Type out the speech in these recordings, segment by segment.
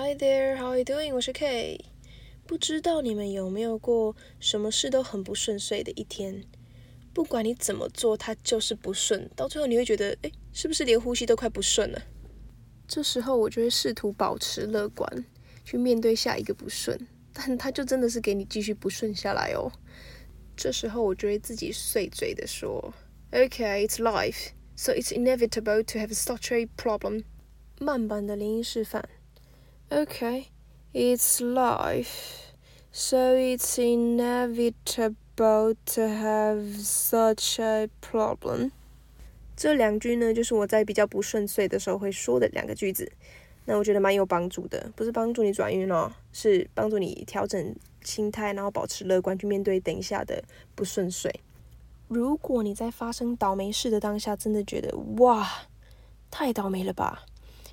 Hi there, how are you doing? 我是 K。不知道你们有没有过什么事都很不顺遂的一天？不管你怎么做，它就是不顺，到最后你会觉得，哎，是不是连呼吸都快不顺了？这时候我就会试图保持乐观，去面对下一个不顺，但它就真的是给你继续不顺下来哦。这时候我就会自己碎嘴的说，Okay, it's life, so it's inevitable to have such a problem。慢版的连音示范。Okay, it's life, so it's inevitable to have such a problem。这两句呢，就是我在比较不顺遂的时候会说的两个句子。那我觉得蛮有帮助的，不是帮助你转运哦，是帮助你调整心态，然后保持乐观去面对等一下的不顺遂。如果你在发生倒霉事的当下，真的觉得哇，太倒霉了吧，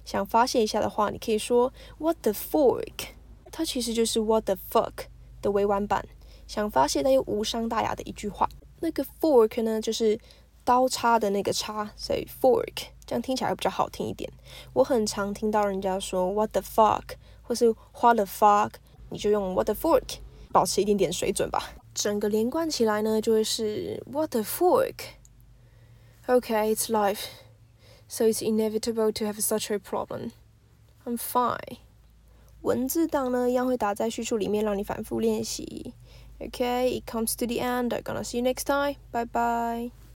想发泄一下的话，你可以说 What the fork？它其实就是 What the fuck 的委婉版，想发泄但又无伤大雅的一句话。那个 fork 呢，就是刀叉的那个叉，所以 fork。这样听起来会比较好听一点。我很常听到人家说 "What the fuck" 或是 "What the fuck"，你就用 "What the fork"，保持一点点水准吧。整个连贯起来呢，就会是 "What the fork"。Okay, it's life, so it's inevitable to have such a problem. I'm fine. 文字档呢，一样会打在叙述里面，让你反复练习。Okay, it comes to the end. I'm gonna see you next time. Bye bye.